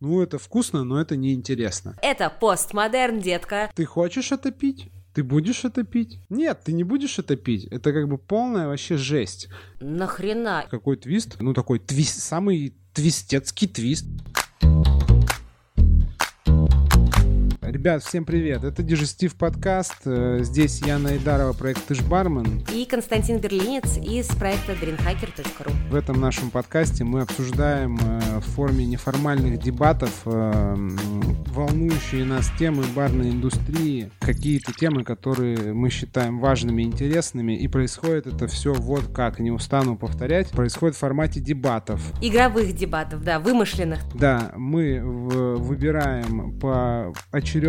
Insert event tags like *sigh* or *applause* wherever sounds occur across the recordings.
Ну, это вкусно, но это неинтересно. Это постмодерн, детка. Ты хочешь это пить? Ты будешь это пить? Нет, ты не будешь это пить. Это как бы полная вообще жесть. Нахрена? Какой твист? Ну, такой твист, самый твистецкий твист. Ребят, всем привет. Это Дежестив подкаст. Э, Здесь Яна Айдарова, проект Ты ж бармен. И Константин Берлинец из проекта greenhacker.ru. В этом нашем подкасте мы обсуждаем э, в форме неформальных дебатов э, волнующие нас темы барной индустрии, какие-то темы, которые мы считаем важными и интересными, и происходит это все вот как, не устану повторять, происходит в формате дебатов. Игровых дебатов, да, вымышленных. Да, мы выбираем по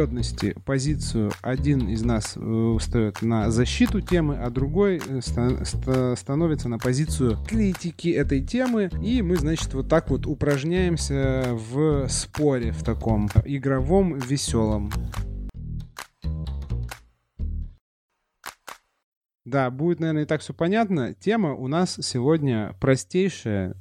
очередности позицию. Один из нас э, встает на защиту темы, а другой э, ста- ста- становится на позицию критики этой темы. И мы, значит, вот так вот упражняемся в споре, в таком игровом, веселом. Да, будет, наверное, и так все понятно. Тема у нас сегодня простейшая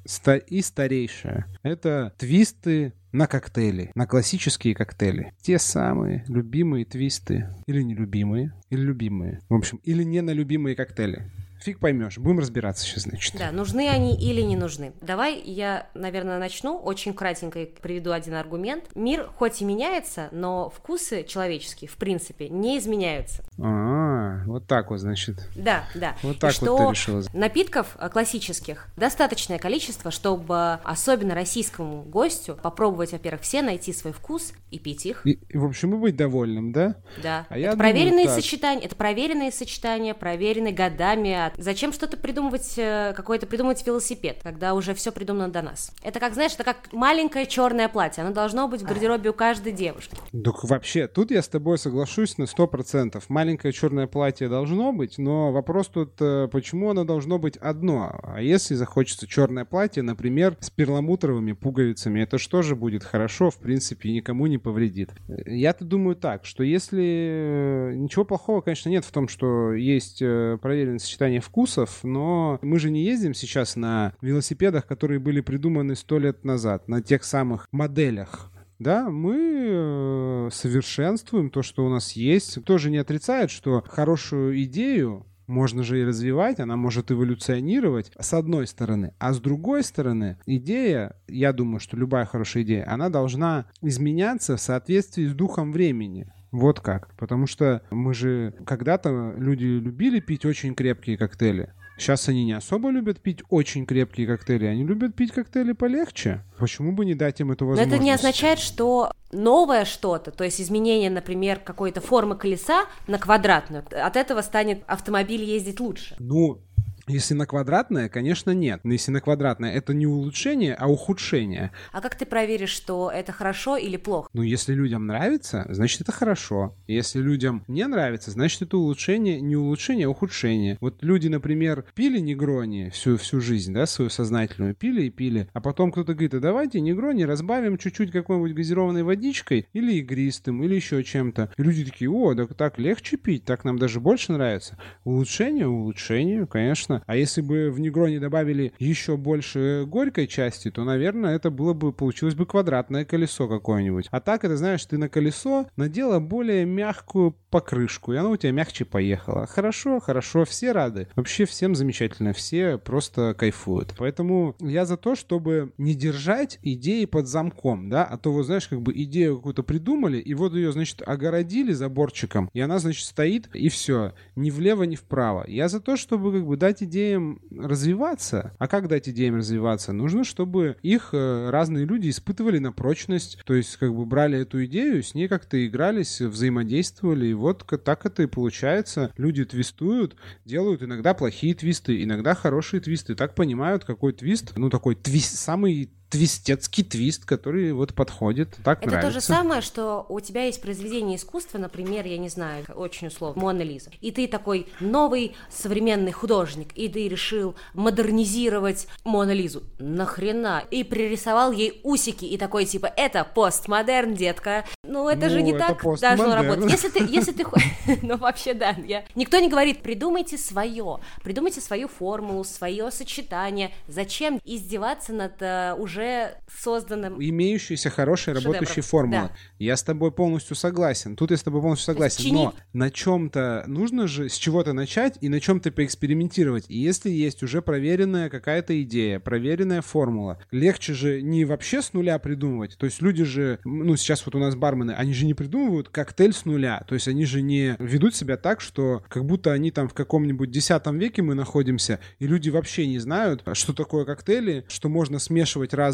и старейшая. Это твисты на коктейли, на классические коктейли. Те самые любимые твисты. Или нелюбимые, или любимые. В общем, или не на любимые коктейли. Фиг поймешь. Будем разбираться сейчас, значит. Да, нужны они или не нужны. Давай я, наверное, начну. Очень кратенько приведу один аргумент. Мир хоть и меняется, но вкусы человеческие, в принципе, не изменяются. А, вот так вот, значит. Да, да. Вот так что вот ты решила. напитков э, классических достаточное количество, чтобы особенно российскому гостю попробовать, во-первых, все найти свой вкус и пить их. И, и, в общем, и быть довольным, да? Да. А это думаю, проверенные так. сочетания, это проверенные сочетания, проверенные годами. Зачем что-то придумывать, э, какой-то придумывать велосипед, когда уже все придумано до нас? Это как, знаешь, это как маленькое черное платье. Оно должно быть в гардеробе у каждой девушки. Так вообще, тут я с тобой соглашусь на 100%. Маленькое черное платье должно быть, но вопрос тут, э, почему оно должно быть одно? А если захочется черное платье, например, с перламутровыми пуговицами, это что же будет хорошо, в принципе, и никому не повредит? Э, Я-то думаю так, что если... Ничего плохого, конечно, нет в том, что есть проверенное сочетание вкусов, но мы же не ездим сейчас на велосипедах, которые были придуманы сто лет назад, на тех самых моделях. Да, мы э, совершенствуем то, что у нас есть. Тоже не отрицает, что хорошую идею можно же и развивать, она может эволюционировать, с одной стороны. А с другой стороны, идея, я думаю, что любая хорошая идея, она должна изменяться в соответствии с духом времени. Вот как. Потому что мы же когда-то люди любили пить очень крепкие коктейли. Сейчас они не особо любят пить очень крепкие коктейли, они любят пить коктейли полегче. Почему бы не дать им эту Но возможность? это не означает, что новое что-то, то есть изменение, например, какой-то формы колеса на квадратную, от этого станет автомобиль ездить лучше. Ну, если на квадратное, конечно, нет. Но если на квадратное, это не улучшение, а ухудшение. А как ты проверишь, что это хорошо или плохо? Ну, если людям нравится, значит, это хорошо. Если людям не нравится, значит, это улучшение, не улучшение, а ухудшение. Вот люди, например, пили негрони всю, всю жизнь, да, свою сознательную, пили и пили, а потом кто-то говорит, а давайте негрони разбавим чуть-чуть какой-нибудь газированной водичкой или игристым, или еще чем-то. И люди такие, о, так, так легче пить, так нам даже больше нравится. Улучшение, улучшение, конечно. А если бы в негроне добавили еще больше горькой части, то, наверное, это было бы, получилось бы квадратное колесо какое-нибудь. А так, это знаешь, ты на колесо надела более мягкую покрышку, и оно у тебя мягче поехало. Хорошо, хорошо, все рады. Вообще всем замечательно, все просто кайфуют. Поэтому я за то, чтобы не держать идеи под замком, да, а то, вот знаешь, как бы идею какую-то придумали, и вот ее, значит, огородили заборчиком, и она, значит, стоит, и все, ни влево, ни вправо. Я за то, чтобы как бы дать идеям развиваться. А как дать идеям развиваться? Нужно, чтобы их э, разные люди испытывали на прочность, то есть как бы брали эту идею, с ней как-то игрались, взаимодействовали, и вот так это и получается. Люди твистуют, делают иногда плохие твисты, иногда хорошие твисты, так понимают, какой твист, ну такой твист, самый твистецкий твист, который вот подходит, так Это нравится. то же самое, что у тебя есть произведение искусства, например, я не знаю, очень условно, Мона Лиза. И ты такой новый современный художник, и ты решил модернизировать Мона Лизу. Нахрена? И пририсовал ей усики, и такой типа, это постмодерн, детка. Ну, это Ну, же не это так постмодерн. должно работать. Если ты, если ты, *laughs* *laughs* ну вообще да, я... никто не говорит, придумайте свое, придумайте свою формулу, свое сочетание. Зачем издеваться над э, уже созданным? имеющиеся хорошие Шедевром. работающие формулы. Да. Я с тобой полностью согласен. Тут я с тобой полностью согласен. Но чинить- на чем-то нужно же с чего-то начать и на чем-то поэкспериментировать. И если есть уже проверенная какая-то идея, проверенная формула, легче же не вообще с нуля придумывать. То есть люди же, ну сейчас вот у нас бармены, они же не придумывают коктейль с нуля. То есть они же не ведут себя так, что как будто они там в каком-нибудь десятом веке мы находимся, и люди вообще не знают, что такое коктейли, что можно смешивать разные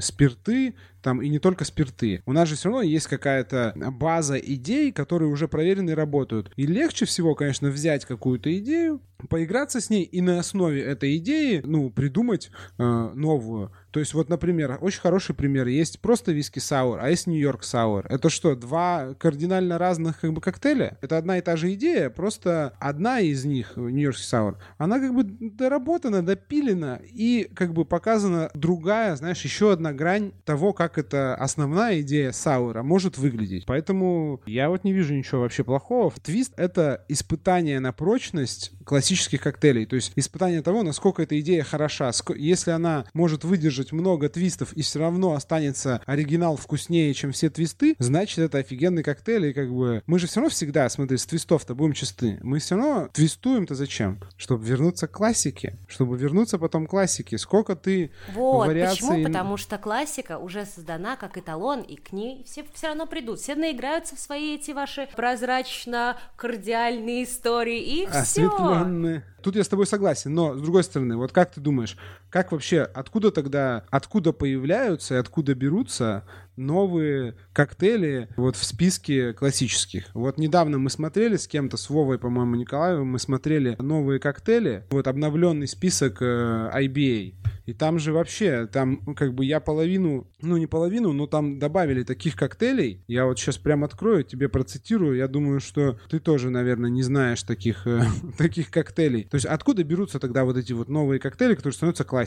спирты, там и не только спирты. У нас же все равно есть какая-то база идей, которые уже проверены и работают. И легче всего, конечно, взять какую-то идею, поиграться с ней и на основе этой идеи, ну, придумать э, новую. То есть вот, например, очень хороший пример. Есть просто виски саур, а есть Нью-Йорк саур. Это что, два кардинально разных как бы коктейля? Это одна и та же идея, просто одна из них, Нью-Йорк саур, она как бы доработана, допилена и как бы показана другая, знаешь, еще одна грань того, как эта основная идея саура может выглядеть. Поэтому я вот не вижу ничего вообще плохого. Твист — это испытание на прочность классических коктейлей. То есть испытание того, насколько эта идея хороша. Если она может выдержать много твистов и все равно останется оригинал вкуснее, чем все твисты, значит, это офигенный коктейль. И как бы мы же все равно всегда, смотри, с твистов-то будем чисты. Мы все равно твистуем-то зачем? Чтобы вернуться к классике. Чтобы вернуться потом к классике. Сколько ты Вот, вариаций- почему? Потому что классика уже создана как эталон, и к ней все все равно придут. Все наиграются в свои эти ваши прозрачно-кардиальные истории, и все. Тут я с тобой согласен, но с другой стороны, вот как ты думаешь, как вообще, откуда тогда, откуда появляются и откуда берутся новые коктейли вот в списке классических? Вот недавно мы смотрели с кем-то, с Вовой, по-моему, Николаевым, мы смотрели новые коктейли, вот обновленный список э, IBA. И там же вообще, там ну, как бы я половину, ну не половину, но там добавили таких коктейлей. Я вот сейчас прям открою, тебе процитирую. Я думаю, что ты тоже, наверное, не знаешь таких, э, *laughs* таких коктейлей. То есть откуда берутся тогда вот эти вот новые коктейли, которые становятся классикой?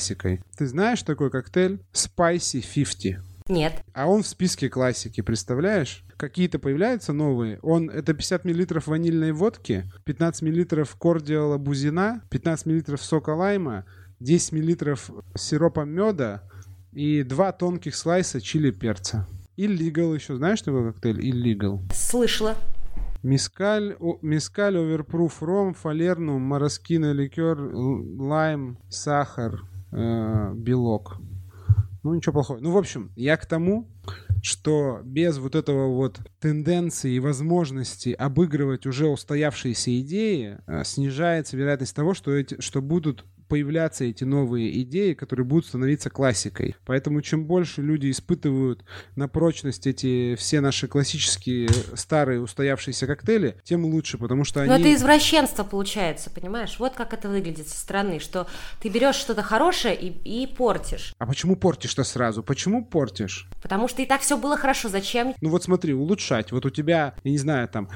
Ты знаешь такой коктейль Spicy 50? Нет. А он в списке классики, представляешь? Какие-то появляются новые. Он это 50 миллилитров ванильной водки, 15 миллилитров кордиала бузина, 15 миллилитров сока лайма, 10 миллилитров сиропа меда и два тонких слайса чили перца. Illegal еще. Знаешь такой коктейль? Illegal. Слышала. Мискаль, о- мискаль, оверпруф, ром, фалернум, мороскино, ликер, лайм, сахар, э, белок. Ну, ничего плохого. Ну, в общем, я к тому, что без вот этого вот тенденции и возможности обыгрывать уже устоявшиеся идеи, э, снижается вероятность того, что, эти, что будут появляться эти новые идеи, которые будут становиться классикой. Поэтому чем больше люди испытывают на прочность эти все наши классические старые устоявшиеся коктейли, тем лучше, потому что они... Но это извращенство получается, понимаешь? Вот как это выглядит со стороны, что ты берешь что-то хорошее и, и портишь. А почему портишь-то сразу? Почему портишь? Потому что и так все было хорошо. Зачем? Ну вот смотри, улучшать. Вот у тебя, я не знаю, там...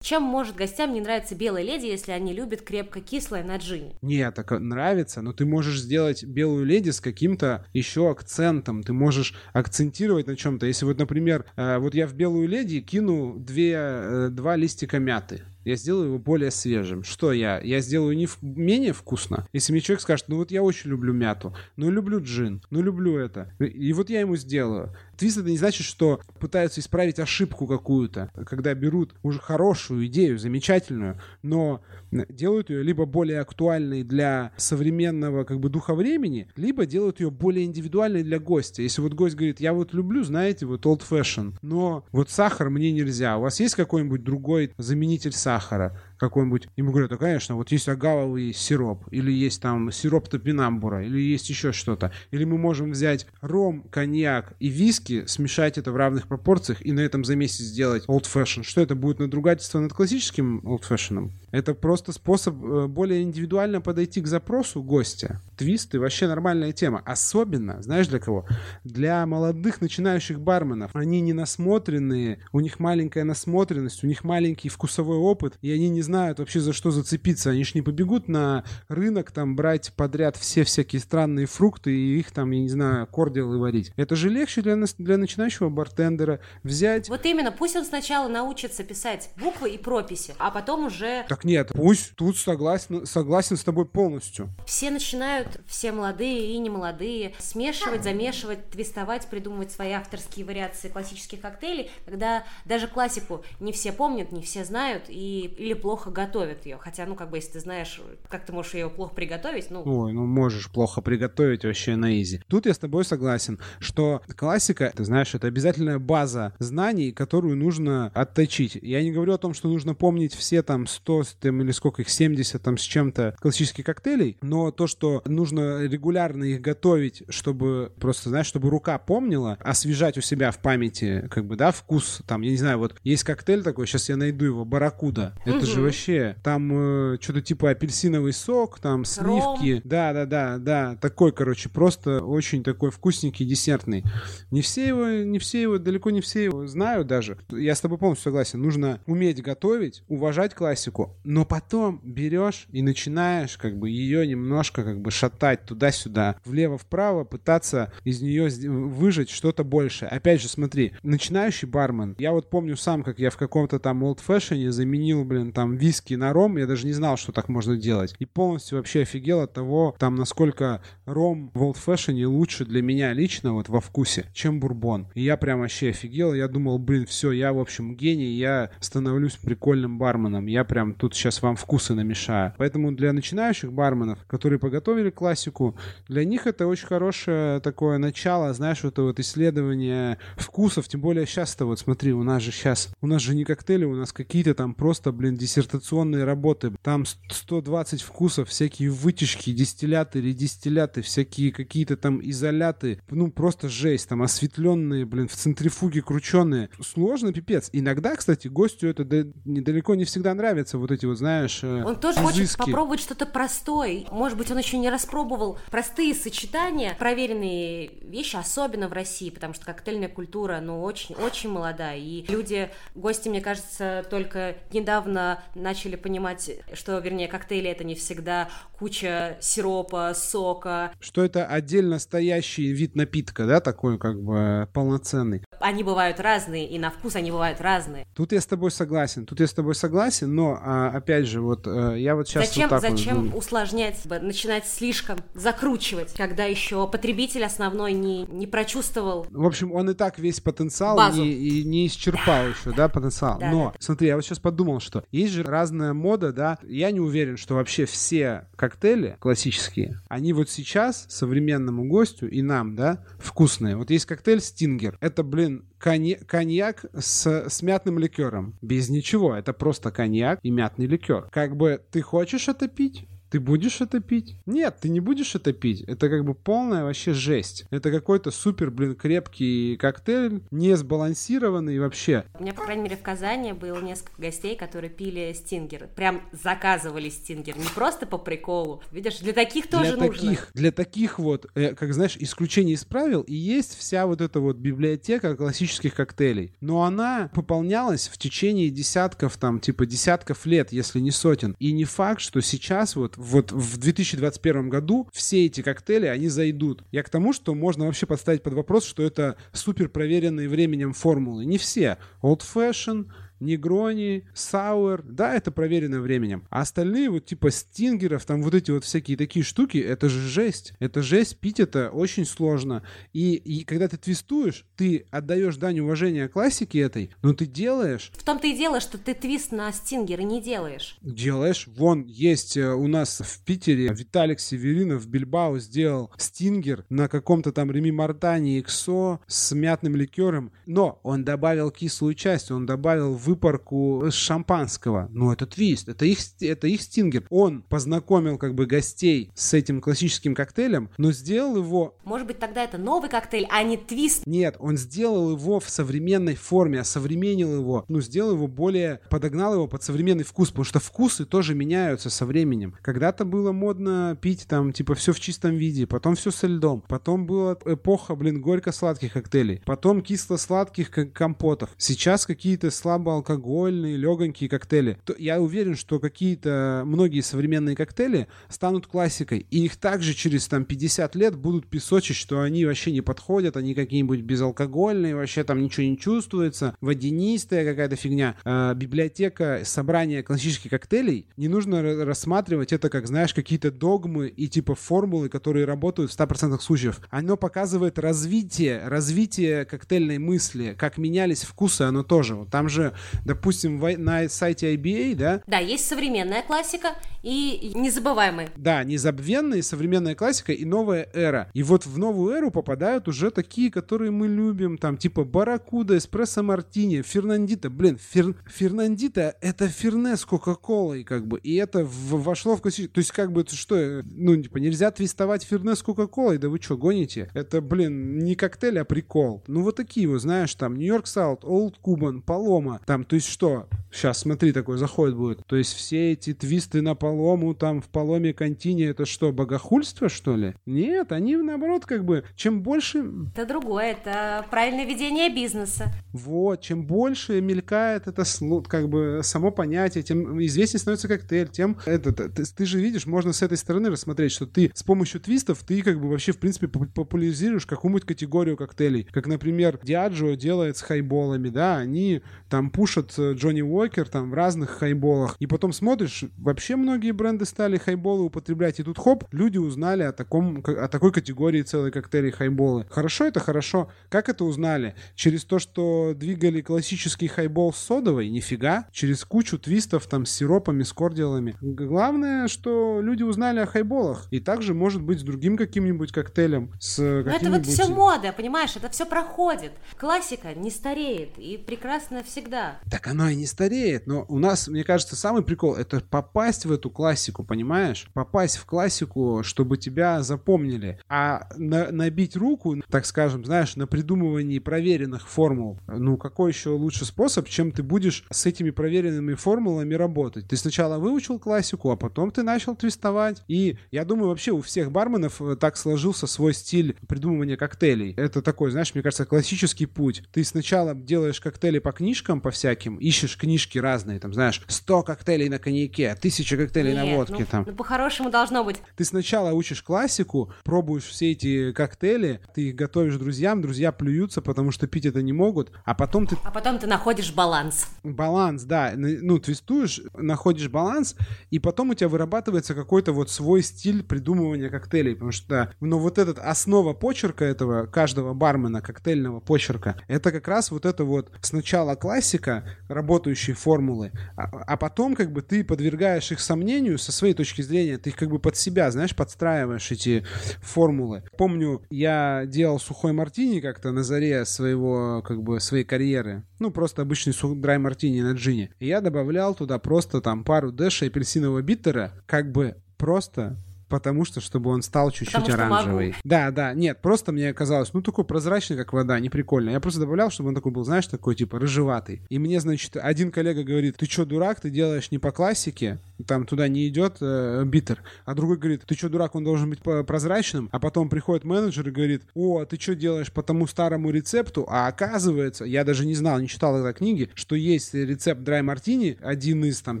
Чем может гостям не нравиться белая леди, если они любят крепко кислое на джине? Нет, так нравится, но ты можешь сделать белую леди с каким-то еще акцентом. Ты можешь акцентировать на чем-то. Если вот, например, э, вот я в белую леди кину две, э, два листика мяты. Я сделаю его более свежим. Что я? Я сделаю не в- менее вкусно? Если мне человек скажет, ну вот я очень люблю мяту, ну люблю джин, ну люблю это. И вот я ему сделаю. Твист это не значит, что пытаются исправить ошибку какую-то, когда берут уже хорошую идею, замечательную, но делают ее либо более актуальной для современного как бы духа времени, либо делают ее более индивидуальной для гостя. Если вот гость говорит, я вот люблю, знаете, вот old fashion, но вот сахар мне нельзя. У вас есть какой-нибудь другой заменитель сахара? σάχαρα. Какой-нибудь, ему говорят, да, конечно, вот есть агавовый сироп, или есть там сироп топинамбура, или есть еще что-то. Или мы можем взять ром, коньяк и виски, смешать это в равных пропорциях и на этом замесе сделать old fashion. Что это будет надругательство над классическим old fashion? Это просто способ э, более индивидуально подойти к запросу гостя. Твисты вообще нормальная тема. Особенно, знаешь для кого? Для молодых начинающих барменов. Они не насмотренные, у них маленькая насмотренность, у них маленький вкусовой опыт, и они не знают вообще за что зацепиться. Они ж не побегут на рынок там брать подряд все всякие странные фрукты и их там, я не знаю, кордилы варить. Это же легче для, нас, для начинающего бартендера взять... Вот именно, пусть он сначала научится писать буквы и прописи, а потом уже... Так нет, пусть тут согласен, согласен с тобой полностью. Все начинают, все молодые и немолодые, смешивать, замешивать, твистовать, придумывать свои авторские вариации классических коктейлей, когда даже классику не все помнят, не все знают и или плохо готовят ее. Хотя, ну, как бы, если ты знаешь, как ты можешь ее плохо приготовить, ну... Ой, ну можешь плохо приготовить вообще на изи. Тут я с тобой согласен, что классика, ты знаешь, это обязательная база знаний, которую нужно отточить. Я не говорю о том, что нужно помнить все там 100 там, или сколько их, 70 там с чем-то классических коктейлей, но то, что нужно регулярно их готовить, чтобы просто, знаешь, чтобы рука помнила, освежать у себя в памяти, как бы, да, вкус, там, я не знаю, вот есть коктейль такой, сейчас я найду его, барракуда. Это же вообще, там э, что-то типа апельсиновый сок, там сливки. Да, да, да, да, такой, короче, просто очень такой вкусненький, десертный. Не все его, не все его, далеко не все его знают даже. Я с тобой полностью согласен. Нужно уметь готовить, уважать классику, но потом берешь и начинаешь как бы ее немножко как бы шатать туда-сюда, влево-вправо, пытаться из нее выжать что-то большее. Опять же, смотри, начинающий бармен. Я вот помню сам, как я в каком-то там old fashion заменил, блин, там виски на ром. Я даже не знал, что так можно делать. И полностью вообще офигел от того, там, насколько ром в old fashion лучше для меня лично вот во вкусе, чем бурбон. И я прям вообще офигел. Я думал, блин, все, я, в общем, гений, я становлюсь прикольным барменом. Я прям тут сейчас вам вкусы намешаю. Поэтому для начинающих барменов, которые поготовили классику, для них это очень хорошее такое начало, знаешь, вот это вот исследование вкусов, тем более сейчас-то вот смотри, у нас же сейчас, у нас же не коктейли, у нас какие-то там просто, блин, диссертационные работы. Там 120 вкусов, всякие вытяжки, дистилляты, редистилляты, всякие какие-то там изоляты. Ну, просто жесть. Там осветленные, блин, в центрифуге крученные. Сложно, пипец. Иногда, кстати, гостю это недалеко не всегда нравится, вот эти вот, знаешь, э, Он тоже изыски. хочет попробовать что-то простое. Может быть, он еще не распробовал простые сочетания, проверенные вещи, особенно в России, потому что коктейльная культура, ну, очень-очень молодая. И люди, гости, мне кажется, только недавно начали понимать, что, вернее, коктейли это не всегда куча сиропа, сока. Что это отдельно стоящий вид напитка, да, такой как бы полноценный. Они бывают разные, и на вкус они бывают разные. Тут я с тобой согласен, тут я с тобой согласен, но, а, опять же, вот э, я вот сейчас Зачем, вот так зачем вот... усложнять, начинать слишком закручивать, когда еще потребитель основной не, не прочувствовал... В общем, он и так весь потенциал не, и не исчерпал еще, да, потенциал. Да, но, да. смотри, я вот сейчас подумал, что есть же разная мода, да, я не уверен, что вообще все коктейли классические, они вот сейчас современному гостю и нам, да, вкусные. Вот есть коктейль Стингер. Это, блин, коньяк, с, с мятным ликером. Без ничего. Это просто коньяк и мятный ликер. Как бы ты хочешь это пить? Ты будешь это пить? Нет, ты не будешь это пить. Это как бы полная вообще жесть. Это какой-то супер, блин, крепкий коктейль, не сбалансированный вообще. У меня, по крайней мере, в Казани было несколько гостей, которые пили стингер. Прям заказывали стингер. Не просто по приколу. Видишь, для таких тоже для нужно. Таких, для таких вот, э, как знаешь, исключение из правил, и есть вся вот эта вот библиотека классических коктейлей. Но она пополнялась в течение десятков, там, типа десятков лет, если не сотен. И не факт, что сейчас вот вот в 2021 году все эти коктейли, они зайдут. Я к тому, что можно вообще подставить под вопрос, что это супер проверенные временем формулы. Не все. Old Fashion, Негрони, Сауэр, да, это проверено временем. А остальные вот типа стингеров, там вот эти вот всякие такие штуки, это же жесть. Это жесть, пить это очень сложно. И, и когда ты твистуешь, ты отдаешь дань уважения классике этой, но ты делаешь... В том-то и дело, что ты твист на стингеры не делаешь. Делаешь. Вон есть э, у нас в Питере Виталик Северинов в Бильбао сделал стингер на каком-то там Реми Мартане XO с мятным ликером, но он добавил кислую часть, он добавил выпарку шампанского. Ну, это твист, это их, это их стингер. Он познакомил как бы гостей с этим классическим коктейлем, но сделал его... Может быть, тогда это новый коктейль, а не твист? Нет, он сделал его в современной форме, осовременил его, ну, сделал его более... подогнал его под современный вкус, потому что вкусы тоже меняются со временем. Когда-то было модно пить там, типа, все в чистом виде, потом все со льдом, потом была эпоха, блин, горько-сладких коктейлей, потом кисло-сладких компотов. Сейчас какие-то слабо слабоалкогольные, легонькие коктейли. То я уверен, что какие-то, многие современные коктейли станут классикой, и их также через там 50 лет будут песочить, что они вообще не подходят, они какие-нибудь безалкогольные, вообще там ничего не чувствуется, водянистая какая-то фигня. А, библиотека, собрание классических коктейлей, не нужно рассматривать это как, знаешь, какие-то догмы и типа формулы, которые работают в 100% случаев. Оно показывает развитие, развитие коктейльной мысли, как менялись вкусы, оно тоже. Там же, допустим, на сайте IBA, да? Да, есть современная классика и незабываемый. Да, незабвенная современная классика и новая эра. И вот в новую эру попадают уже такие, которые мы любим, там типа Баракуда, Эспрессо Мартини, Фернандита. Блин, фер... Фернандита — это ферне с Кока-Колой, как бы, и это в... вошло в классическую... То есть как бы, что, ну, типа, нельзя твистовать ферне с Кока-Колой, да вы что, гоните? Это, блин, не коктейль, а прикол. Ну, вот такие вот, знаешь, там, Нью-Йорк Саут, Олд Кубан, Палома, там, то есть что? Сейчас, смотри, такой заходит будет. То есть все эти твисты на Палому, там, в Паломе Контине, это что, богохульство, что ли? Нет, они, наоборот, как бы, чем больше... Это другое, это правильное ведение бизнеса. Вот, чем больше мелькает это, как бы, само понятие, тем известнее становится коктейль, тем это, ты, ты же видишь, можно с этой стороны рассмотреть, что ты с помощью твистов, ты как бы вообще, в принципе, популяризируешь какую-нибудь категорию коктейлей. Как, например, Диаджо делает с хайболами, да, они там пушат э, Джонни Уокер там в разных хайболах, и потом смотришь, вообще многие бренды стали хайболы употреблять, и тут хоп, люди узнали о, таком, о такой категории целой коктейлей хайболы. Хорошо это хорошо. Как это узнали? Через то, что двигали классический хайбол с содовой? Нифига. Через кучу твистов там с сиропами, с кордиалами. Главное, что люди узнали о хайболах. И также может быть с другим каким-нибудь коктейлем. С Но это вот все мода, понимаешь? Это все проходит. Классика не стареет и прекрасно всегда. Так оно и не стареет. Но у нас, мне кажется, самый прикол это попасть в эту классику, понимаешь? Попасть в классику, чтобы тебя запомнили. А на, набить руку, так скажем, знаешь, на придумывании проверенных формул, ну какой еще лучший способ, чем ты будешь с этими проверенными формулами работать? Ты сначала выучил классику, а потом ты начал твистовать. И я думаю, вообще у всех барменов э, так сложился свой стиль придумывания коктейлей. Это такой, знаешь, мне кажется, классический путь. Ты сначала делаешь коктейли по книжкам, по всяким, ищешь книжки разные, там, знаешь, 100 коктейлей на коньяке, 1000 коктейлей Нет, на водке, ну, там. Ну, по-хорошему должно быть. Ты сначала учишь классику, пробуешь все эти коктейли, ты их готовишь друзьям, друзья плюются, потому что пить это не могут, а потом ты... А потом ты находишь баланс. Баланс, да. Ну, твистуешь, находишь баланс, и потом у тебя вырабатывается какой-то вот свой стиль придумывания коктейлей, потому что, ну, вот этот основа почерка этого, каждого бармена, коктейльного почерка, это как раз вот это вот сначала классика, работающие формулы, а, а потом как бы ты подвергаешь их сомнению со своей точки зрения, ты их как бы под себя, знаешь, подстраиваешь эти формулы. Помню, я делал сухой мартини как-то на заре своего, как бы, своей карьеры. Ну, просто обычный сухой драй мартини на джине. И я добавлял туда просто там пару дэша апельсинового биттера, как бы просто потому что, чтобы он стал чуть-чуть оранжевый. Могу. Да, да, нет, просто мне казалось, ну, такой прозрачный, как вода, не прикольно. Я просто добавлял, чтобы он такой был, знаешь, такой, типа, рыжеватый. И мне, значит, один коллега говорит, ты что, дурак, ты делаешь не по классике, там туда не идет э, битер. А другой говорит, ты что, дурак, он должен быть прозрачным. А потом приходит менеджер и говорит, о, а ты что делаешь по тому старому рецепту? А оказывается, я даже не знал, не читал тогда книги, что есть рецепт драй мартини, один из там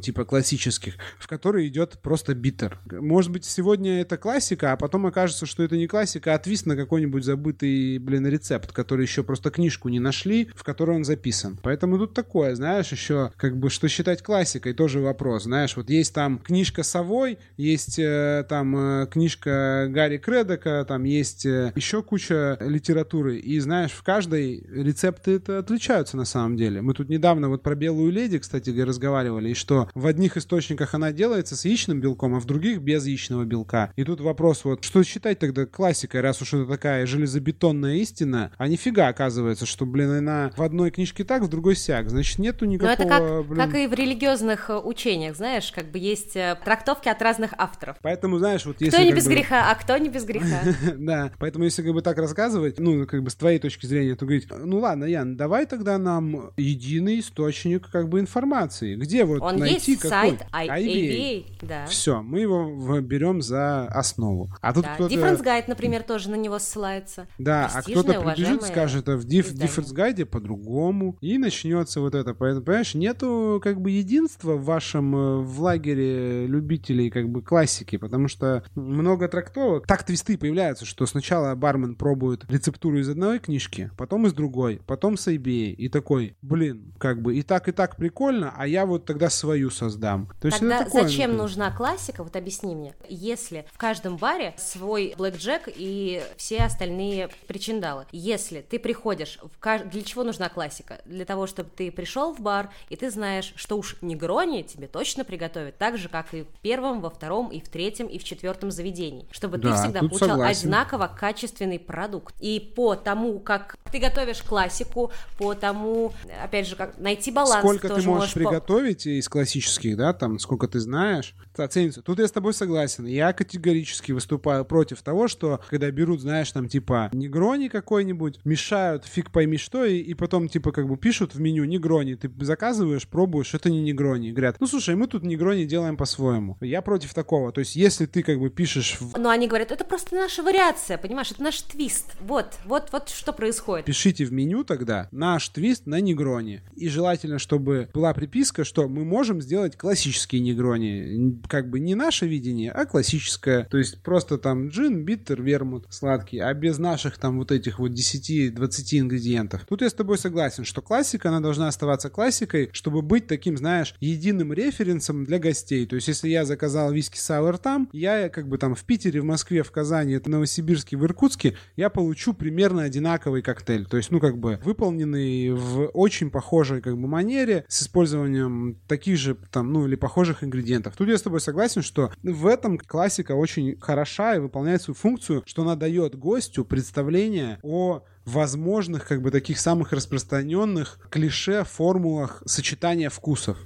типа классических, в который идет просто битер. Может быть, сегодня это классика, а потом окажется, что это не классика, а твист на какой-нибудь забытый, блин, рецепт, который еще просто книжку не нашли, в которой он записан. Поэтому тут такое, знаешь, еще как бы что считать классикой, тоже вопрос. Знаешь, вот есть есть там книжка Совой, есть э, там э, книжка Гарри Кредока, там есть э, еще куча литературы. И знаешь, в каждой рецепты это отличаются на самом деле. Мы тут недавно вот про белую леди, кстати, разговаривали, и что в одних источниках она делается с яичным белком, а в других без яичного белка. И тут вопрос вот, что считать тогда классикой, раз уж это такая железобетонная истина, а нифига оказывается, что, блин, она в одной книжке так, в другой сяк. Значит, нету никакого... Но это как, блин... как и в религиозных учениях, знаешь, как бы есть э, трактовки от разных авторов. Поэтому, знаешь, вот если... Кто не без бы- греха, а кто не без греха. *laughs* Да, поэтому если как бы так рассказывать, ну, как бы с твоей точки зрения, то говорить, ну ладно, Ян, давай тогда нам единый источник как бы информации. Где вот Он найти есть, какой? сайт. IBA, да. Все, мы его берем за основу. А тут Да. кто-то... Difference Guide, например, тоже на него ссылается. Да, а кто-то прибежит, скажет, а в диф. Difference гайде по-другому, и начнется вот это. Поэтому, понимаешь, нету как бы единства в вашем, э, в лагере любителей как бы классики, потому что много трактовок. Так твисты появляются, что сначала бармен пробует рецептуру из одной книжки, потом из другой, потом с IBA, и такой, блин, как бы и так, и так прикольно, а я вот тогда свою создам. То есть Тогда это такое, зачем ну, нужна классика? Вот объясни мне. Если в каждом баре свой блэкджек и все остальные причиндалы. Если ты приходишь, в каж- для чего нужна классика? Для того, чтобы ты пришел в бар, и ты знаешь, что уж негрони тебе точно приготовят так же, как и в первом, во втором, и в третьем, и в четвертом заведении. Чтобы ты Да, всегда тут получал согласен. одинаково качественный продукт. И по тому, как ты готовишь классику, по тому, опять же, как найти баланс, Сколько ты можешь по- приготовить из классических, да, там, сколько ты знаешь, оценится. Тут я с тобой согласен. Я категорически выступаю против того, что когда берут, знаешь, там, типа, негрони какой-нибудь, мешают фиг пойми что, и, и потом, типа, как бы пишут в меню негрони, ты заказываешь, пробуешь, это не негрони. Говорят, ну, слушай, мы тут негрони делаем по-своему. Я против такого. То есть, если ты, как бы, пишешь в Но они говорят, это просто наша вариация, понимаешь, это наш твист. Вот, вот, вот что происходит. Пишите в меню тогда наш твист на негроне. И желательно, чтобы была приписка, что мы можем сделать классические негрони. Как бы не наше видение, а классическое. То есть просто там джин, биттер, вермут сладкий, а без наших там вот этих вот 10-20 ингредиентов. Тут я с тобой согласен, что классика, она должна оставаться классикой, чтобы быть таким, знаешь, единым референсом для гостей. То есть если я заказал виски сауэр там, я как бы там в Питере, в Москве, в Казани, в Новосибирске, в Иркутске, я получу примерно одинаковый коктейль. То есть, ну, как бы выполненный в очень похожей как бы манере с использованием таких же там, ну, или похожих ингредиентов. Тут я с тобой согласен, что в этом классика очень хороша и выполняет свою функцию, что она дает гостю представление о возможных, как бы, таких самых распространенных клише, формулах сочетания вкусов.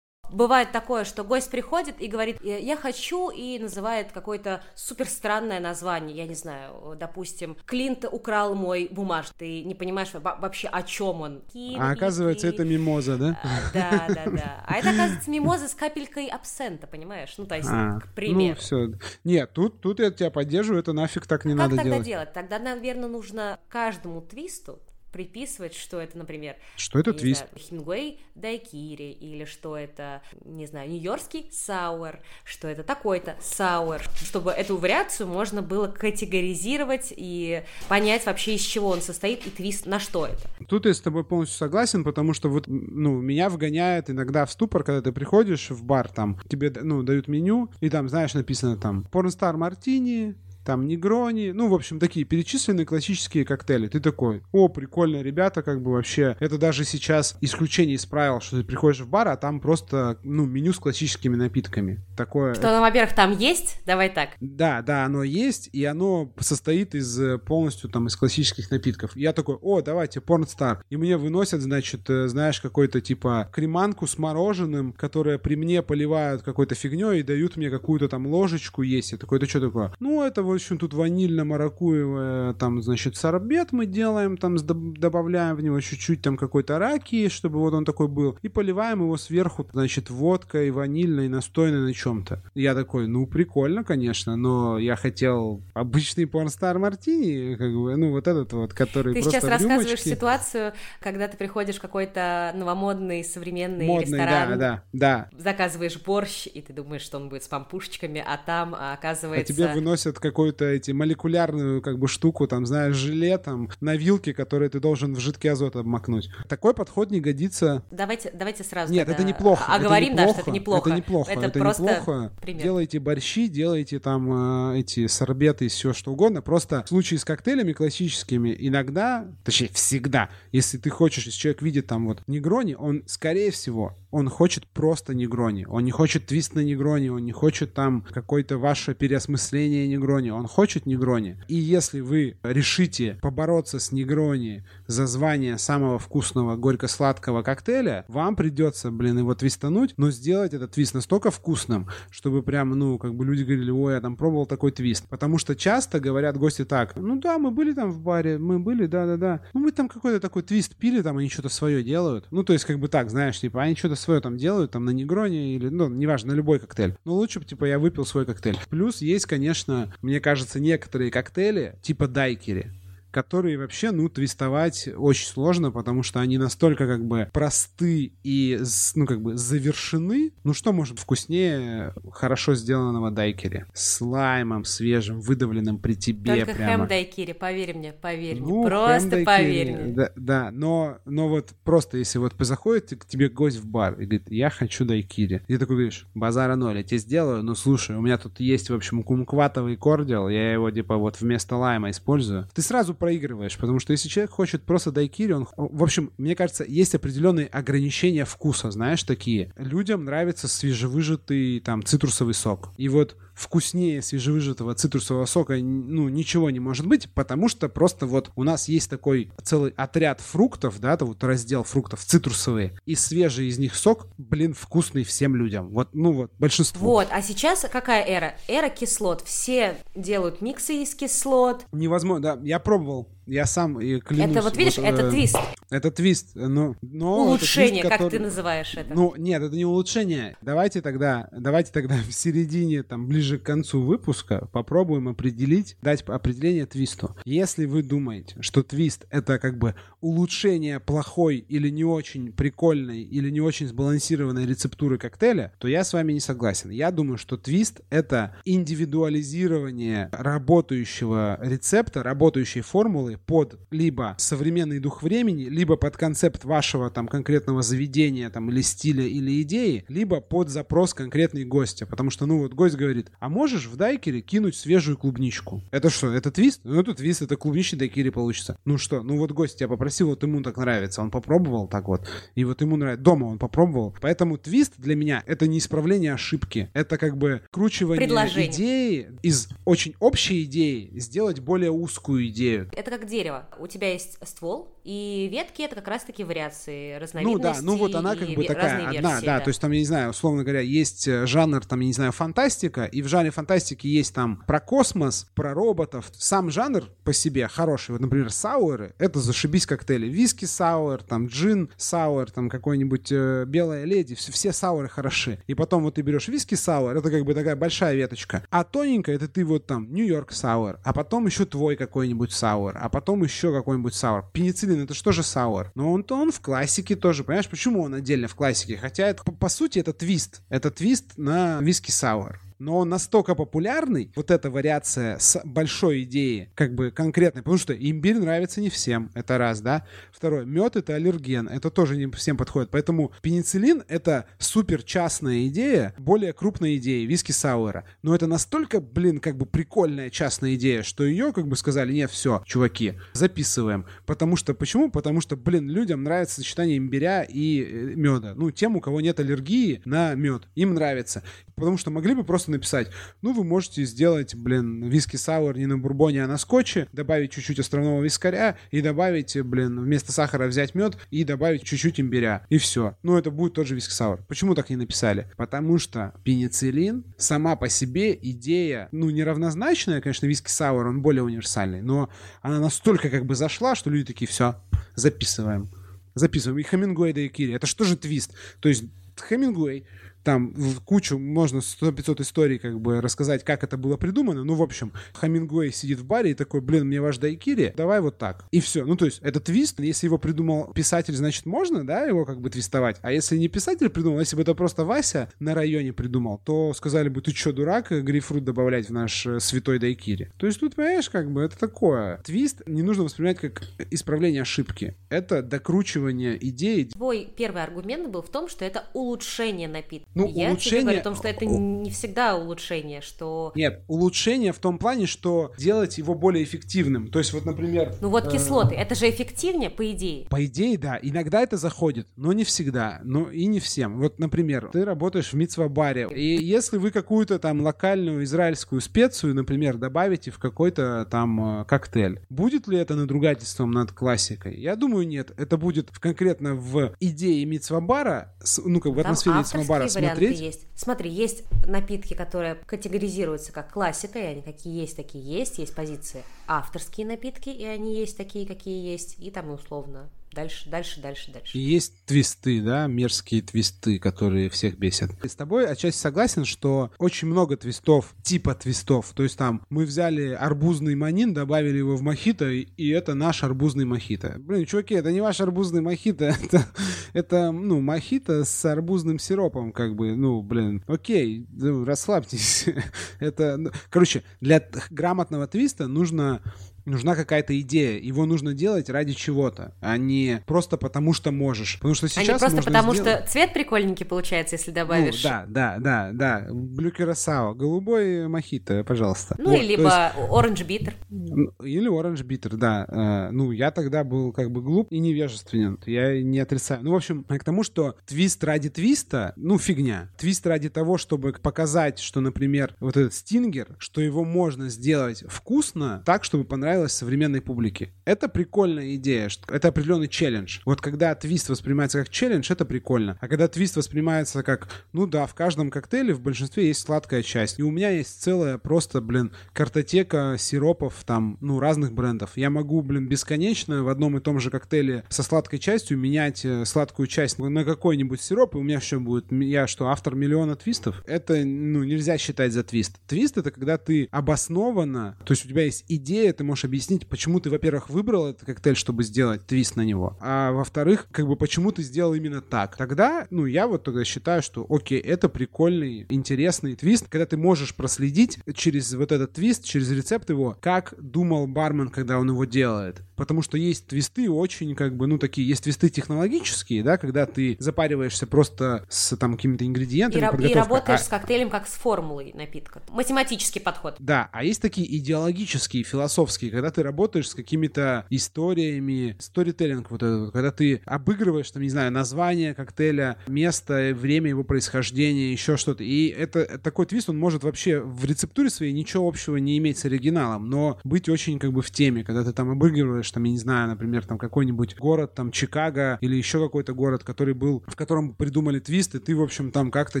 Бывает такое, что гость приходит и говорит, «Э, я хочу, и называет какое-то супер странное название, я не знаю, допустим, Клинт украл мой бумаж, ты не понимаешь во- вообще, о чем он. А оказывается, это мимоза, да? А, Да, да, да. А это, оказывается, мимоза с капелькой абсента, понимаешь? Ну, то есть, А, к примеру. Ну, все. Нет, тут, тут я тебя поддерживаю, это нафиг так не как надо тогда делать. делать? Тогда, наверное, нужно каждому твисту приписывать, что это, например, Что это твист? знаю, Хемингуэй дайкири, или что это, не знаю, нью-йоркский sour, что это такой-то sour, чтобы эту вариацию можно было категоризировать и понять вообще, из чего он состоит, и твист на что это. Тут я с тобой полностью согласен, потому что вот, ну, меня вгоняет иногда в ступор, когда ты приходишь в бар, там, тебе, ну, дают меню, и там, знаешь, написано там Порнстар Мартини, там Негрони, ну, в общем, такие перечисленные классические коктейли. Ты такой, о, прикольно, ребята, как бы вообще, это даже сейчас исключение из правил, что ты приходишь в бар, а там просто, ну, меню с классическими напитками. Такое... Что, ну, во-первых, там есть, давай так, Да, да, оно есть, и оно состоит из э, полностью там из классических напитков. Я такой, о, давайте, порнстар. И мне выносят, значит, э, знаешь, какой-то типа креманку с мороженым, которое при мне поливают какой-то фигней и дают мне какую-то там ложечку есть. Я такой, это что такое? Ну, это, в общем, тут ванильно-маракуевое, там, значит, сорбет мы делаем, там, добавляем в него чуть-чуть там какой-то раки, чтобы вот он такой был, и поливаем его сверху, значит, водкой, ванильной, настойной на чем-то. Я такой, ну, прикольно, конечно, но я хотел обычный порнстар мартини, как бы, ну, вот этот вот, который Ты просто сейчас рассказываешь ситуацию, когда ты приходишь в какой-то новомодный современный Модный, ресторан, да, да, да. заказываешь борщ, и ты думаешь, что он будет с пампушечками, а там а, А оказывается... тебе выносят какую-то эти молекулярную как бы штуку, там, знаешь, желе, там, на вилке, которые ты должен в жидкий азот обмакнуть. Такой подход не годится. Давайте, давайте сразу Нет, это неплохо. А это говорим, да, что это неплохо. Это неплохо. Это, Это, просто неплохо. пример. Делайте борщи, делайте там э, эти сорбеты, все что угодно. Просто в случае с коктейлями классическими иногда, точнее всегда, если ты хочешь, если человек видит там вот негрони, он скорее всего он хочет просто негрони. Он не хочет твист на негрони, он не хочет там какое-то ваше переосмысление негрони. Негрони, он хочет негрони. И если вы решите побороться с негрони за звание самого вкусного горько-сладкого коктейля, вам придется, блин, его твистануть, но сделать этот твист настолько вкусным, чтобы прям, ну, как бы люди говорили, ой, я там пробовал такой твист. Потому что часто говорят гости так, ну да, мы были там в баре, мы были, да-да-да. Ну мы там какой-то такой твист пили, там они что-то свое делают. Ну то есть как бы так, знаешь, типа они что-то свое там делают, там на негроне или, ну, неважно, на любой коктейль. Но лучше бы, типа, я выпил свой коктейль. Плюс есть, конечно, мне кажется, некоторые коктейли, типа дайкери, которые вообще, ну, твистовать очень сложно, потому что они настолько как бы просты и, ну, как бы завершены. Ну, что может вкуснее хорошо сделанного дайкери? С лаймом свежим, выдавленным при тебе Только прямо. хэм дайкири, поверь мне, поверь мне, Ну, просто хэм поверь мне. Да, да, но, но вот просто если вот заходит к тебе гость в бар и говорит, я хочу дайкири. И ты такой говоришь, базара ноль, я тебе сделаю, но слушай, у меня тут есть, в общем, кумкватовый кордил, я его, типа, вот вместо лайма использую. Ты сразу проигрываешь, потому что если человек хочет просто дайкири, он... В общем, мне кажется, есть определенные ограничения вкуса, знаешь, такие. Людям нравится свежевыжатый, там, цитрусовый сок. И вот вкуснее свежевыжатого цитрусового сока ну, ничего не может быть, потому что просто вот у нас есть такой целый отряд фруктов, да, то вот раздел фруктов цитрусовые, и свежий из них сок, блин, вкусный всем людям. Вот, ну вот, большинству. Вот, а сейчас какая эра? Эра кислот. Все делают миксы из кислот. Невозможно, да, я пробовал, я сам и клянусь. это вот видишь, это э, твист. Это твист, но... но Улучшение, это твист, как который- ты называешь это. Ну, нет, это не улучшение. Давайте тогда, давайте тогда в середине, там, ближе к концу выпуска попробуем определить, дать определение твисту. Если вы думаете, что твист — это как бы улучшение плохой или не очень прикольной или не очень сбалансированной рецептуры коктейля, то я с вами не согласен. Я думаю, что твист — это индивидуализирование работающего рецепта, работающей формулы под либо современный дух времени, либо под концепт вашего там конкретного заведения там или стиля или идеи, либо под запрос конкретный гостя. Потому что, ну вот гость говорит, а можешь в дайкере кинуть свежую клубничку? Это что, это твист? Ну это твист, это клубничный дайкери получится. Ну что, ну вот гость тебя попросил, вот ему так нравится, он попробовал так вот, и вот ему нравится, дома он попробовал. Поэтому твист для меня это не исправление ошибки, это как бы кручивание идеи из очень общей идеи сделать более узкую идею. Это как дерево. У тебя есть ствол, и ветки это как раз-таки вариации, Ну разновидности. да, ну вот она как бы такая одна, версии, да, то есть там, я не знаю, условно говоря, есть э, жанр, там, я не знаю, фантастика, и в жанре фантастики есть там про космос, про роботов. Сам жанр по себе хороший. Вот, например, sour'ы — это зашибись коктейли. Виски sour, там, джин sour, там, какой-нибудь э, белая леди, все, все sour'ы хороши. И потом вот ты берешь виски sour, это как бы такая большая веточка. А тоненькая — это ты вот там Нью-Йорк sour, а потом еще твой какой-нибудь sour, а потом еще какой-нибудь sour. Пенициллин — это что же sour? Но он-то он в классике тоже, понимаешь, почему он отдельно в классике? Хотя это, по, по сути это твист. Это твист на виски sour. Но он настолько популярный, вот эта вариация с большой идеей, как бы конкретной, потому что имбирь нравится не всем, это раз, да. Второе, мед это аллерген, это тоже не всем подходит. Поэтому пенициллин это супер частная идея, более крупная идея, виски сауэра. Но это настолько, блин, как бы прикольная частная идея, что ее как бы сказали, нет, все, чуваки, записываем. Потому что, почему? Потому что, блин, людям нравится сочетание имбиря и э, меда. Ну, тем, у кого нет аллергии на мед, им нравится. Потому что могли бы просто написать, ну, вы можете сделать, блин, виски sour не на бурбоне, а на скотче, добавить чуть-чуть островного вискаря и добавить, блин, вместо сахара взять мед и добавить чуть-чуть имбиря. И все. Ну, это будет тот же виски sour. Почему так не написали? Потому что пенициллин сама по себе идея, ну, неравнозначная, конечно, виски sour, он более универсальный, но она настолько как бы зашла, что люди такие, все, записываем. Записываем. И Хемингуэй дайкири. Это что же твист? То есть Хемингуэй там кучу можно 100-500 историй как бы рассказать, как это было придумано. Ну, в общем, Хамингуэй сидит в баре и такой, блин, мне ваш дайкири, давай вот так. И все. Ну, то есть, это твист. Если его придумал писатель, значит, можно, да, его как бы твистовать. А если не писатель придумал, если бы это просто Вася на районе придумал, то сказали бы, ты что, дурак, грейпфрут добавлять в наш э, святой дайкири. То есть, тут, понимаешь, как бы это такое. Твист не нужно воспринимать как исправление ошибки. Это докручивание идеи. Твой первый аргумент был в том, что это улучшение напитка. Ну, Я улучшение... тебе говорю о том, что это не всегда улучшение, что... Нет, улучшение в том плане, что делать его более эффективным. То есть вот, например... Ну вот кислоты, это же эффективнее, по идее. По идее, да. Иногда это заходит, но не всегда. Но и не всем. Вот, например, ты работаешь в мицва-баре, и если вы какую-то там локальную израильскую специю, например, добавите в какой-то там э, коктейль, будет ли это надругательством над классикой? Я думаю, нет. Это будет конкретно в идее мицва-бара, ну, как в атмосфере мицва-бара смотреть. есть. Смотри, есть напитки, которые категоризируются как классика, и они какие есть, такие есть. Есть позиции авторские напитки, и они есть такие, какие есть. И там условно дальше, дальше, дальше, дальше. И есть твисты, да, мерзкие твисты, которые всех бесят. И с тобой отчасти согласен, что очень много твистов, типа твистов. То есть там мы взяли арбузный манин, добавили его в мохито, и это наш арбузный мохито. Блин, чуваки, это не ваш арбузный мохито, *laughs* это, это ну, мохито с арбузным сиропом, как бы, ну, блин, окей, ну, расслабьтесь. *laughs* это, ну, короче, для грамотного твиста нужно нужна какая-то идея. Его нужно делать ради чего-то, а не просто потому, что можешь. Потому что сейчас А не просто потому, сделать... что цвет прикольненький получается, если добавишь. Ну, да, да, да, да. Блю Кюрасао. Голубой мохито, пожалуйста. Ну, вот, либо оранж битер. Или оранж битер, да. Э, ну, я тогда был как бы глуп и невежественен. Я не отрицаю. Ну, в общем, к тому, что твист ради твиста, ну, фигня. Твист ради того, чтобы показать, что, например, вот этот стингер, что его можно сделать вкусно так, чтобы понравилось понравилось современной публике. Это прикольная идея, это определенный челлендж. Вот когда твист воспринимается как челлендж, это прикольно. А когда твист воспринимается как, ну да, в каждом коктейле в большинстве есть сладкая часть. И у меня есть целая просто, блин, картотека сиропов там, ну, разных брендов. Я могу, блин, бесконечно в одном и том же коктейле со сладкой частью менять э, сладкую часть на какой-нибудь сироп, и у меня еще будет, я что, автор миллиона твистов? Это, ну, нельзя считать за твист. Твист — это когда ты обоснованно, то есть у тебя есть идея, ты можешь можешь объяснить, почему ты, во-первых, выбрал этот коктейль, чтобы сделать твист на него, а во-вторых, как бы почему ты сделал именно так. Тогда, ну, я вот тогда считаю, что, окей, это прикольный, интересный твист, когда ты можешь проследить через вот этот твист, через рецепт его, как думал бармен, когда он его делает. Потому что есть твисты очень, как бы, ну, такие, есть твисты технологические, да, когда ты запариваешься просто с там какими-то ингредиентами. И, и работаешь а... с коктейлем как с формулой напитка. Математический подход. Да, а есть такие идеологические, философские когда ты работаешь с какими-то историями, сторителлинг вот этот, когда ты обыгрываешь, там, не знаю, название коктейля, место, время его происхождения, еще что-то. И это такой твист, он может вообще в рецептуре своей ничего общего не иметь с оригиналом, но быть очень как бы в теме, когда ты там обыгрываешь, там, я не знаю, например, там какой-нибудь город, там, Чикаго или еще какой-то город, который был, в котором придумали твист, и ты, в общем, там как-то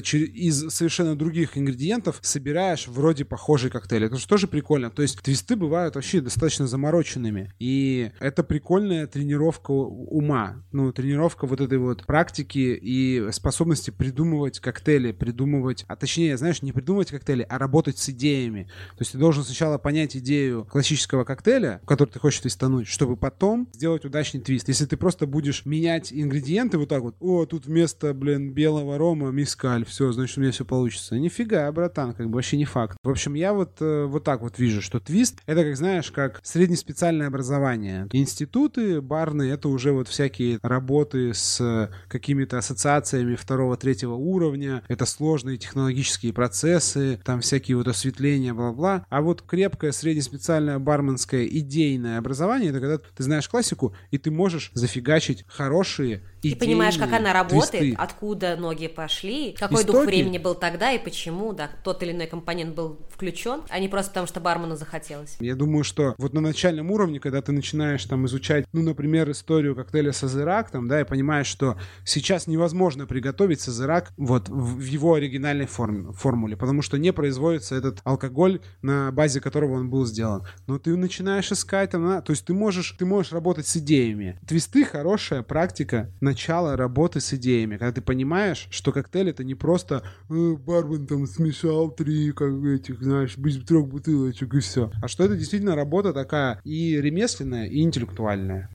из совершенно других ингредиентов собираешь вроде похожий коктейль. Это же тоже прикольно. То есть твисты бывают вообще достаточно достаточно замороченными. И это прикольная тренировка ума. Ну, тренировка вот этой вот практики и способности придумывать коктейли, придумывать, а точнее, знаешь, не придумывать коктейли, а работать с идеями. То есть ты должен сначала понять идею классического коктейля, который ты хочешь твистануть, чтобы потом сделать удачный твист. Если ты просто будешь менять ингредиенты вот так вот, о, тут вместо, блин, белого рома мискаль, все, значит, у меня все получится. Нифига, братан, как бы вообще не факт. В общем, я вот, э, вот так вот вижу, что твист, это как, знаешь, как как среднеспециальное образование. Институты барные — это уже вот всякие работы с какими-то ассоциациями второго-третьего уровня, это сложные технологические процессы, там всякие вот осветления, бла-бла. А вот крепкое среднеспециальное барменское идейное образование — это когда ты знаешь классику, и ты можешь зафигачить хорошие ты понимаешь, как она работает, твисты. откуда ноги пошли, какой Истоки. дух времени был тогда и почему, да, тот или иной компонент был включен, а не просто потому, что бармену захотелось. Я думаю, что вот на начальном уровне, когда ты начинаешь там изучать, ну, например, историю коктейля Сазерак, там, да, и понимаешь, что сейчас невозможно приготовить Сазерак вот в, его оригинальной форме, формуле, потому что не производится этот алкоголь, на базе которого он был сделан. Но ты начинаешь искать, там, а, то есть ты можешь, ты можешь работать с идеями. Твисты — хорошая практика на начало работы с идеями, когда ты понимаешь, что коктейль это не просто э, бармен там смешал три, как этих, знаешь, без трех бутылочек и все, а что это действительно работа такая и ремесленная, и интеллектуальная.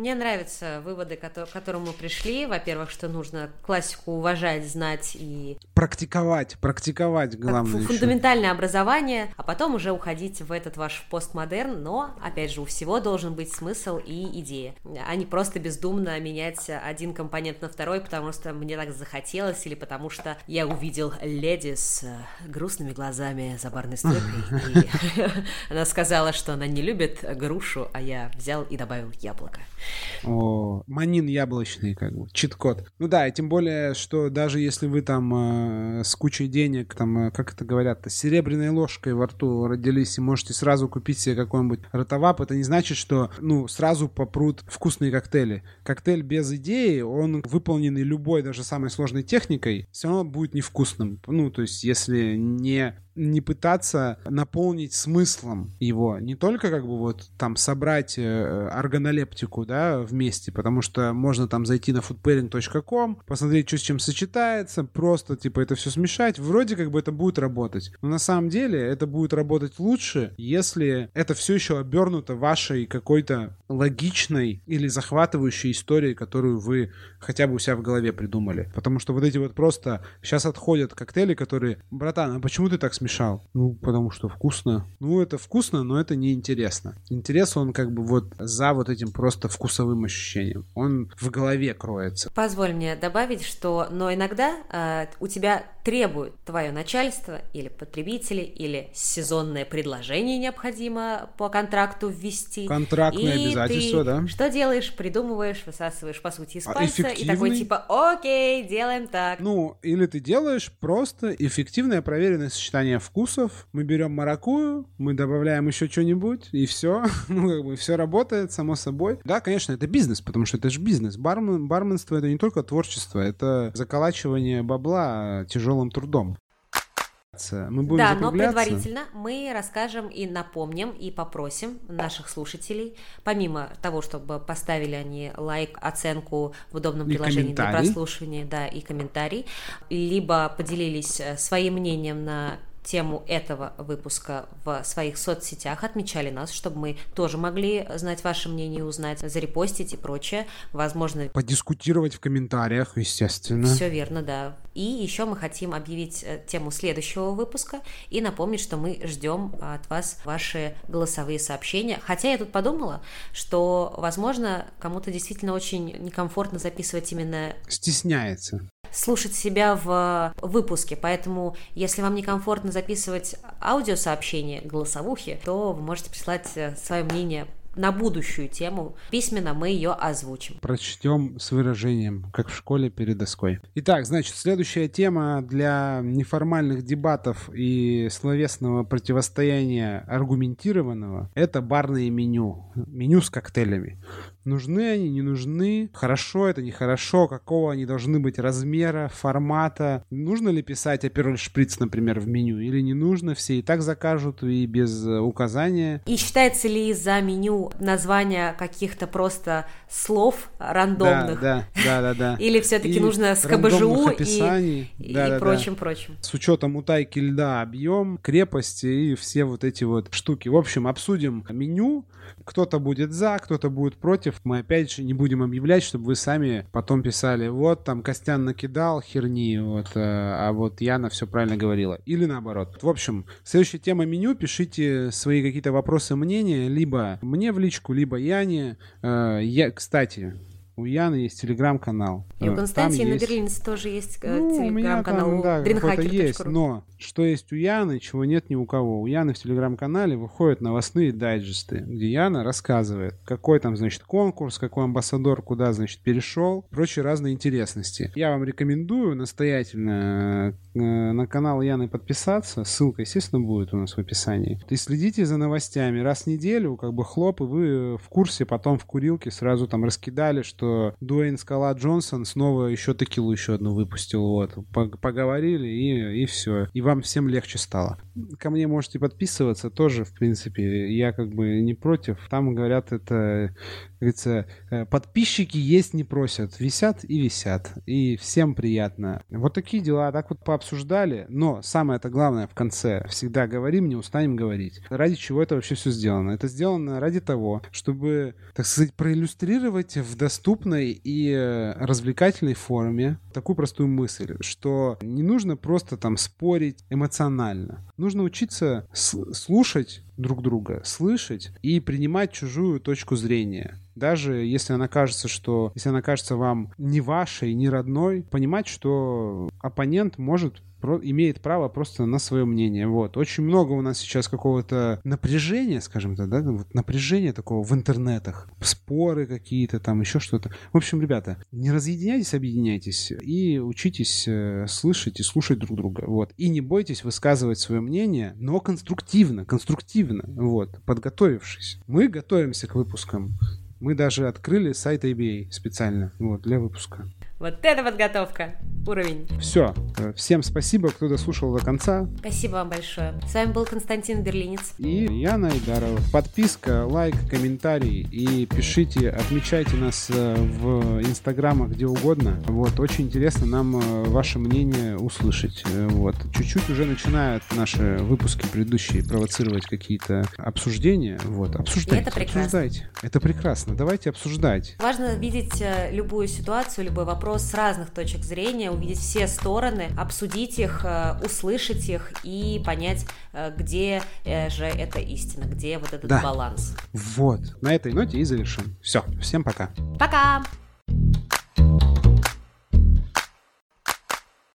Мне нравятся выводы, к которым мы пришли. Во-первых, что нужно классику уважать, знать и... Практиковать, практиковать, главное. Как фундаментальное еще. образование, а потом уже уходить в этот ваш постмодерн. Но, опять же, у всего должен быть смысл и идея, а не просто бездумно менять один компонент на второй, потому что мне так захотелось или потому что я увидел леди с грустными глазами за барной стойкой. *laughs* И *laughs* она сказала, что она не любит грушу, а я взял и добавил яблоко. О, манин яблочный, как бы, чит-код. Ну да, и тем более, что даже если вы там э, с кучей денег, там, э, как это говорят, с серебряной ложкой во рту родились и можете сразу купить себе какой-нибудь ротовап, это не значит, что, ну, сразу попрут вкусные коктейли. Коктейль без идеи, он выполненный любой, даже самой сложной техникой, все равно будет невкусным. Ну, то есть, если не не пытаться наполнить смыслом его. Не только как бы вот там собрать э, органолептику, да, вместе, потому что можно там зайти на foodpairing.com, посмотреть, что с чем сочетается, просто типа это все смешать. Вроде как бы это будет работать. Но на самом деле это будет работать лучше, если это все еще обернуто вашей какой-то логичной или захватывающей историей, которую вы хотя бы у себя в голове придумали. Потому что вот эти вот просто сейчас отходят коктейли, которые, братан, а почему ты так смешал? Ну, потому что вкусно. Ну, это вкусно, но это не интересно. Интерес он как бы вот за вот этим просто вкусовым ощущением. Он в голове кроется. Позволь мне добавить, что, но иногда э, у тебя требует твое начальство или потребители, или сезонное предложение необходимо по контракту ввести. Контрактное и обязательство, ты да. Что делаешь? Придумываешь, высасываешь, по сути, из а пальца и такой типа, окей, делаем так. Ну, или ты делаешь просто эффективное проверенное сочетание вкусов. Мы берем маракую, мы добавляем еще что-нибудь, и все. *laughs* ну, как бы все работает, само собой. Да, конечно, это бизнес, потому что это же бизнес. Бармен, барменство — это не только творчество, это заколачивание бабла тяжелым трудом мы будем Да, но предварительно мы расскажем и напомним, и попросим наших слушателей, помимо того, чтобы поставили они лайк, оценку в удобном и приложении для прослушивания, да, и комментарий, либо поделились э, своим мнением на тему этого выпуска в своих соцсетях, отмечали нас, чтобы мы тоже могли знать ваше мнение, узнать, зарепостить и прочее. Возможно... Подискутировать в комментариях, естественно. Все верно, да. И еще мы хотим объявить э, тему следующего выпуска и напомнить, что мы ждем от вас ваши голосовые сообщения. Хотя я тут подумала, что, возможно, кому-то действительно очень некомфортно записывать именно... Стесняется слушать себя в выпуске, поэтому если вам некомфортно записывать аудиосообщения, голосовухи, то вы можете прислать э, свое мнение на будущую тему. Письменно мы ее озвучим. Прочтем с выражением, как в школе перед доской. Итак, значит, следующая тема для неформальных дебатов и словесного противостояния аргументированного — это барное меню. Меню с коктейлями. Нужны они, не нужны, хорошо это, нехорошо, какого они должны быть размера, формата. Нужно ли писать апероль шприц, например, в меню, или не нужно, все и так закажут и без э, указания. И считается ли за меню название каких-то просто слов рандомных? Да, да, да, да. да. *laughs* Или все-таки нужно с КБЖУ и, и, да, и да, прочим, да. прочим. С учетом утайки льда, объем, крепости и все вот эти вот штуки. В общем, обсудим меню, кто-то будет за, кто-то будет против. Мы опять же не будем объявлять, чтобы вы сами потом писали, вот там Костян накидал херни, вот, э, а вот Яна все правильно говорила. Или наоборот. В общем, следующая тема меню. Пишите свои какие-то вопросы, мнения, либо мне в личку, либо Яне. Э, я, кстати, у Яны есть телеграм-канал. И у Константина есть... Берлинца тоже есть э, ну, телеграм-канал. Да, есть, но что есть у Яны, чего нет ни у кого. У Яны в телеграм-канале выходят новостные дайджесты, где Яна рассказывает, какой там, значит, конкурс, какой амбассадор куда, значит, перешел, прочие разные интересности. Я вам рекомендую настоятельно э, на канал Яны подписаться. Ссылка, естественно, будет у нас в описании. И следите за новостями. Раз в неделю, как бы хлоп, и вы в курсе, потом в курилке сразу там раскидали, что Дуэйн Скала Джонсон снова еще текилу еще одну выпустил. Вот. Поговорили и, и все. И вам всем легче стало. Ко мне можете подписываться тоже, в принципе. Я как бы не против. Там говорят, это говорится, э, подписчики есть не просят, висят и висят, и всем приятно. Вот такие дела, так вот пообсуждали, но самое это главное в конце, всегда говорим, не устанем говорить. Ради чего это вообще все сделано? Это сделано ради того, чтобы, так сказать, проиллюстрировать в доступной и развлекательной форме такую простую мысль, что не нужно просто там спорить эмоционально. Нужно учиться слушать друг друга, слышать и принимать чужую точку зрения. Даже если она кажется, что если она кажется вам не вашей, не родной, понимать, что оппонент может имеет право просто на свое мнение. Вот. Очень много у нас сейчас какого-то напряжения, скажем так, да, вот напряжения такого в интернетах, споры какие-то там, еще что-то. В общем, ребята, не разъединяйтесь, объединяйтесь и учитесь э, слышать и слушать друг друга. Вот. И не бойтесь высказывать свое мнение, но конструктивно, конструктивно, вот, подготовившись. Мы готовимся к выпускам. Мы даже открыли сайт ABA специально вот, для выпуска. Вот это подготовка! Уровень. Все. Всем спасибо, кто дослушал до конца. Спасибо вам большое. С вами был Константин Берлинец. И Яна Айдарова. Подписка, лайк, комментарий. И пишите, отмечайте нас э, в инстаграмах, где угодно. Вот, очень интересно нам э, ваше мнение услышать. Э, вот. Чуть-чуть уже начинают наши выпуски предыдущие провоцировать какие-то обсуждения. Вот. Обсуждайте. И это прекрасно. Обсуждайте. Это прекрасно. Давайте обсуждать. Важно видеть любую ситуацию, любой вопрос вопрос с разных точек зрения, увидеть все стороны, обсудить их, э, услышать их и понять, э, где э, же эта истина, где вот этот да. баланс. Вот. На этой ноте и завершим. Все. Всем пока. Пока.